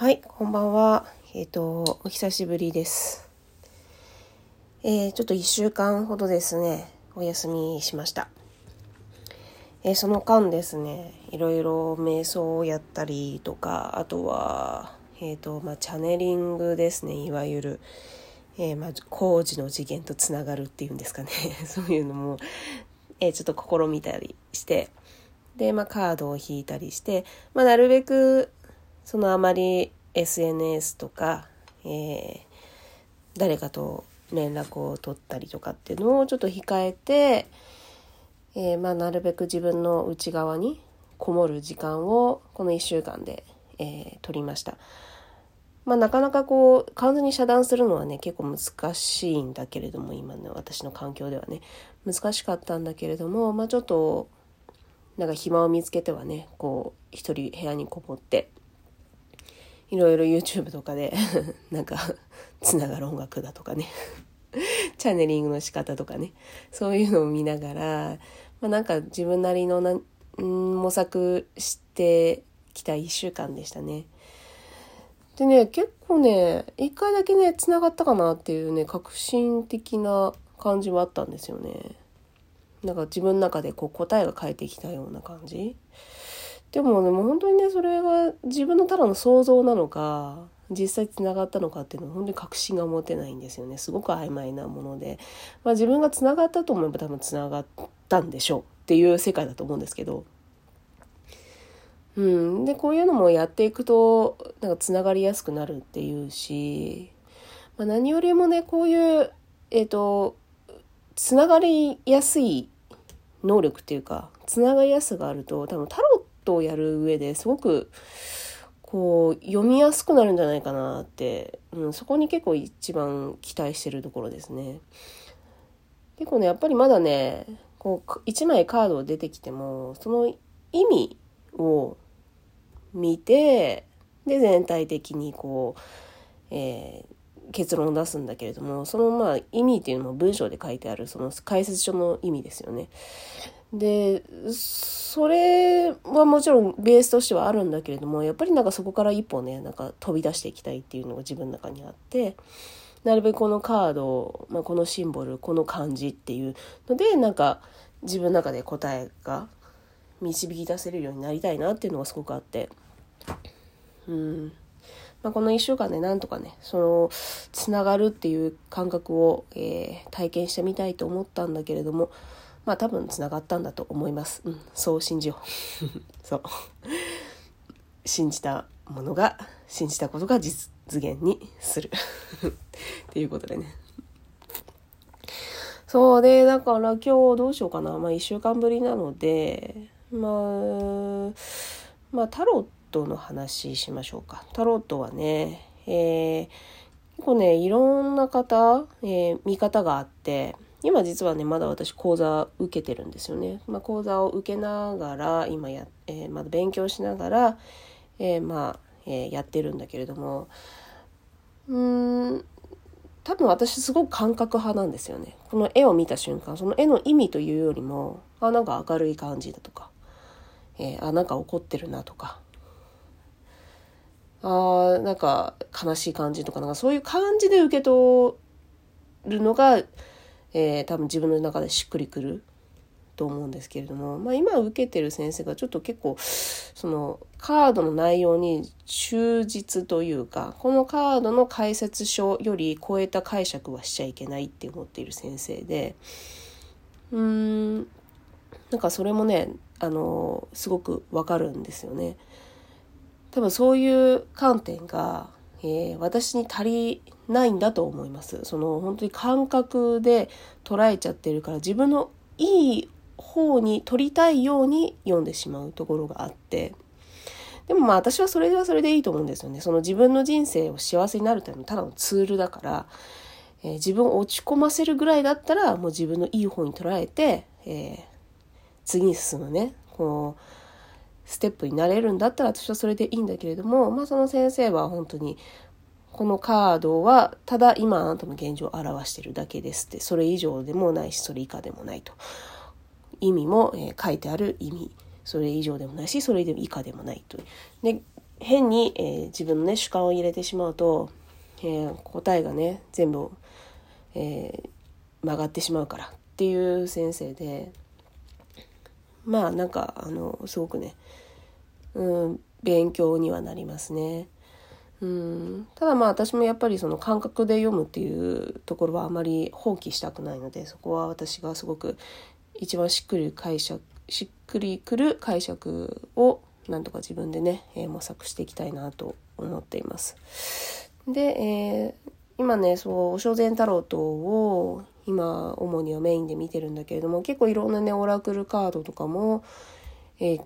はい、こんばんは。えっ、ー、と、お久しぶりです。えー、ちょっと1週間ほどですね、お休みしました。えー、その間ですね、いろいろ瞑想をやったりとか、あとは、えっ、と、まあ、チャネリングですね、いわゆる。えまあ、工事の次元とつながるっていうんですかね。そういうのも、えちょっと試みたりして、で、まあ、カードを引いたりして、まあ、なるべくそのあまり SNS とか、えー、誰かと連絡を取ったりとかっていうのをちょっと控えて、えー、まあ、なるべく自分の内側にこもる時間をこの1週間で、えー、取りました。まあ、なかなかこう完全に遮断するのはね結構難しいんだけれども今の私の環境ではね難しかったんだけれども、まあ、ちょっとなんか暇を見つけてはねこう一人部屋にこもっていろいろ YouTube とかで なんかつながる音楽だとかね チャネリングの仕方とかねそういうのを見ながら、まあ、なんか自分なりのな、模索してきた1週間でしたね。でね結構ね一回だけねつながったかなっていうね革新的な感じはあったんですよね。なんか自分の中でこう答えが返ってきたような感じ。でもねもう本当にねそれが自分のただの想像なのか実際つながったのかっていうのは本当に確信が持てないんですよね。すごく曖昧なもので、まあ、自分がつながったと思えば多分つながったんでしょうっていう世界だと思うんですけど。うん、でこういうのもやっていくとなんかつながりやすくなるっていうし、まあ、何よりもねこういうえっ、ー、とつながりやすい能力っていうかつながりやすさがあると多分タロトをやる上ですごくこう読みやすくなるんじゃないかなって、うん、そこに結構一番期待してるところですね。結構ねやっぱりまだねこう1枚カード出てきてもその意味を見てで全体的にこう、えー、結論を出すんだけれどもそのまあ意味っていうのも文章で書いてあるその解説書の意味ですよね。でそれはもちろんベースとしてはあるんだけれどもやっぱりなんかそこから一歩ねなんか飛び出していきたいっていうのが自分の中にあってなるべくこのカード、まあ、このシンボルこの漢字っていうのでなんか自分の中で答えが導き出せるようになりたいなっていうのがすごくあって。うんまあ、この1週間でなんとかねそのつながるっていう感覚を、えー、体験してみたいと思ったんだけれどもまあ多分つながったんだと思います、うん、そう信じよう。そう。信じたものが信じたことが実現にする。っていうことでね。そうでだから今日どうしようかな。まあ1週間ぶりなのでまあまあタロットの話しましょうか。タロットはね、えー、結構ね、いろんな方、えー、見方があって、今実はね、まだ私講座受けてるんですよね。まあ、講座を受けながら、今や、えー、まだ勉強しながら、えー、まあ、えー、やってるんだけれども、うーん、多分私すごく感覚派なんですよね。この絵を見た瞬間、その絵の意味というよりも、あ、なんか明るい感じだとか、えー、あ、なんか怒ってるなとか、あなんか悲しい感じとかなんかそういう感じで受け取るのが、えー、多分自分の中でしっくりくると思うんですけれども、まあ、今受けてる先生がちょっと結構そのカードの内容に忠実というかこのカードの解説書より超えた解釈はしちゃいけないって思っている先生でうーんなんかそれもねあのすごくわかるんですよね。多分そういう観点が、えー、私に足りないんだと思います。その本当に感覚で捉えちゃってるから自分のいい方に取りたいように読んでしまうところがあって。でもまあ私はそれはそれでいいと思うんですよね。その自分の人生を幸せになるためのただのツールだから、えー、自分を落ち込ませるぐらいだったらもう自分のいい方に捉えて、えー、次に進むね。こうステップになれるんだったら私はそれでいいんだけれども、まあ、その先生は本当にこのカードはただ今あなたの現状を表してるだけですって。それ以上でもないしそれ以下でもないと。意味も、えー、書いてある意味。それ以上でもないしそれ以下でもないとで変に、えー、自分のね主観を入れてしまうと、えー、答えがね全部、え、曲がってしまうからっていう先生でまあなんかあのすごくね、うん、勉強にはなりますね。うん、ただまあ私もやっぱりその感覚で読むっていうところはあまり放棄したくないのでそこは私がすごく一番しっくり解釈しっくりくる解釈をなんとか自分でね、えー、模索していきたいなと思っています。で、えー、今ねそうお正禅タロットを今主にはメインで見てるんだけれども結構いろんなねオラクルカードとかも、えー、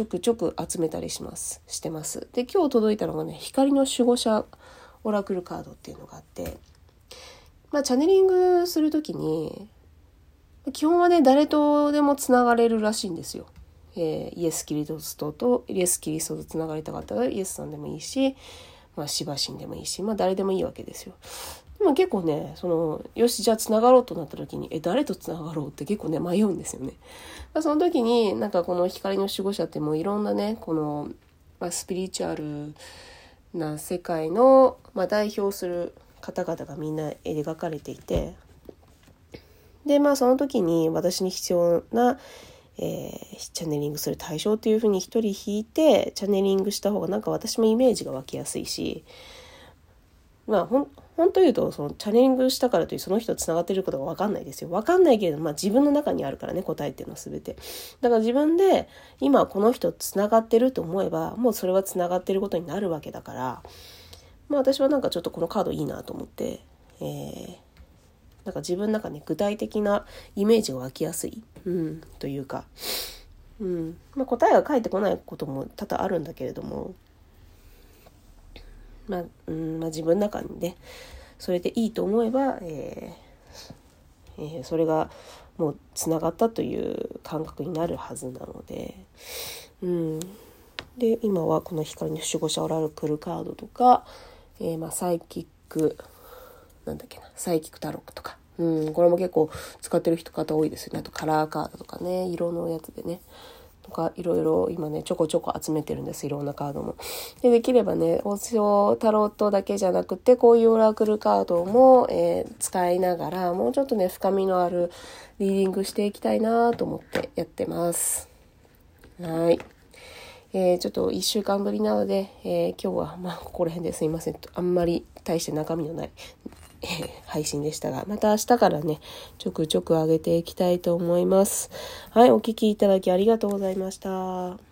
ちょくちょく集めたりしますしてます。で今日届いたのがね光の守護者オラクルカードっていうのがあってまあチャネリングする時に基本はね誰とでもつながれるらしいんですよ。えー、イエス・キリストとイエス・キリストとつながりたかったらイエスさんでもいいし、まあ、シバシンでもいいし、まあ、誰でもいいわけですよ。でも結構ねそのよしじゃあつながろうとなった時にえ誰とつながろうって結構ね迷うんですよね。まその時になんかこの光の守護者ってもういろんなねこの、まあ、スピリチュアルな世界の、まあ、代表する方々がみんな描かれていてでまあその時に私に必要な、えー、チャネリングする対象っていうふうに一人引いてチャネリングした方がなんか私もイメージが湧きやすいしまあほん本当言うとそのチャネリングしたからというその人とつながってることが分かんないですよ。分かんないけれどまあ自分の中にあるからね答えっていうのは全て。だから自分で今この人とつながってると思えばもうそれはつながってることになるわけだからまあ私はなんかちょっとこのカードいいなと思ってえーなんか自分の中に具体的なイメージが湧きやすい、うん、というか、うん。まあ、答えが返ってこないことも多々あるんだけれども、まあうんまあ、自分の中にねそれでいいと思えば、えーえー、それがもうつながったという感覚になるはずなので、うん、で今はこの光の守護者オラルクルカードとか、えー、まあサイキックなんだっけな、サイキックタロックとか。うん、これも結構使ってる人方多いですよね。あとカラーカードとかね、色のやつでね。とか、いろいろ今ね、ちょこちょこ集めてるんです。いろんなカードも。で、できればね、王将タロットだけじゃなくて、こういうオラクルカードも、えー、使いながら、もうちょっとね、深みのあるリーディングしていきたいなと思ってやってます。はい。えー、ちょっと1週間ぶりなので、えー、今日はまあここら辺ですいません。あんまり大して中身のないえ、配信でしたが、また明日からね、ちょくちょく上げていきたいと思います。はい、お聴きいただきありがとうございました。